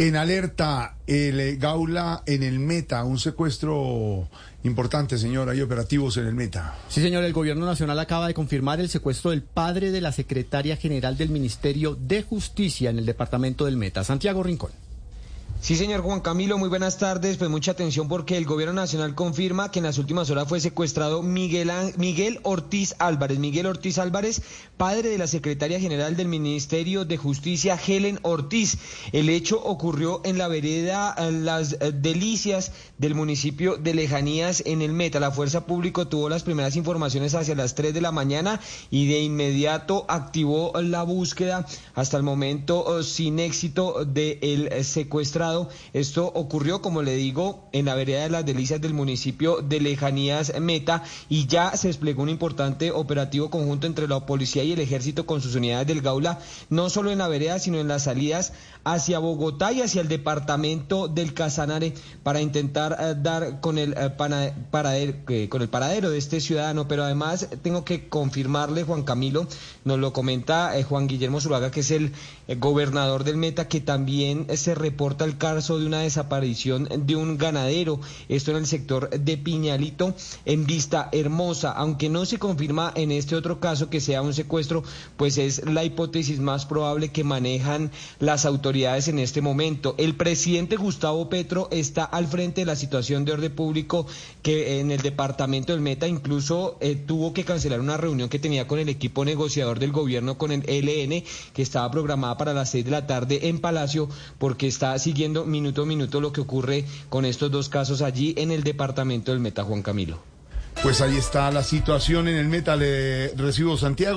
En alerta, el eh, Gaula en el Meta, un secuestro importante, señor. Hay operativos en el Meta. Sí, señor. El Gobierno Nacional acaba de confirmar el secuestro del padre de la secretaria general del Ministerio de Justicia en el departamento del Meta, Santiago Rincón. Sí, señor Juan Camilo, muy buenas tardes. Pues mucha atención porque el gobierno nacional confirma que en las últimas horas fue secuestrado Miguel, Miguel Ortiz Álvarez. Miguel Ortiz Álvarez, padre de la secretaria general del Ministerio de Justicia, Helen Ortiz. El hecho ocurrió en la vereda eh, Las eh, Delicias del municipio de Lejanías en el Meta. La Fuerza Pública tuvo las primeras informaciones hacia las 3 de la mañana y de inmediato activó la búsqueda hasta el momento eh, sin éxito del secuestrado esto ocurrió, como le digo, en la vereda de las Delicias del municipio de Lejanías Meta y ya se desplegó un importante operativo conjunto entre la policía y el ejército con sus unidades del Gaula, no solo en la vereda, sino en las salidas hacia Bogotá y hacia el departamento del Casanare para intentar eh, dar con el, eh, paradero, con el paradero de este ciudadano. Pero además tengo que confirmarle, Juan Camilo, nos lo comenta eh, Juan Guillermo Zulaga, que es el gobernador del Meta, que también se reporta el caso de una desaparición de un ganadero, esto en el sector de Piñalito, en Vista Hermosa. Aunque no se confirma en este otro caso que sea un secuestro, pues es la hipótesis más probable que manejan las autoridades en este momento. El presidente Gustavo Petro está al frente de la situación de orden público que en el departamento del Meta incluso eh, tuvo que cancelar una reunión que tenía con el equipo negociador del gobierno con el ELN que estaba programada para las seis de la tarde en Palacio porque está siguiendo minuto a minuto lo que ocurre con estos dos casos allí en el departamento del Meta, Juan Camilo. Pues ahí está la situación en el Meta, le recibo Santiago.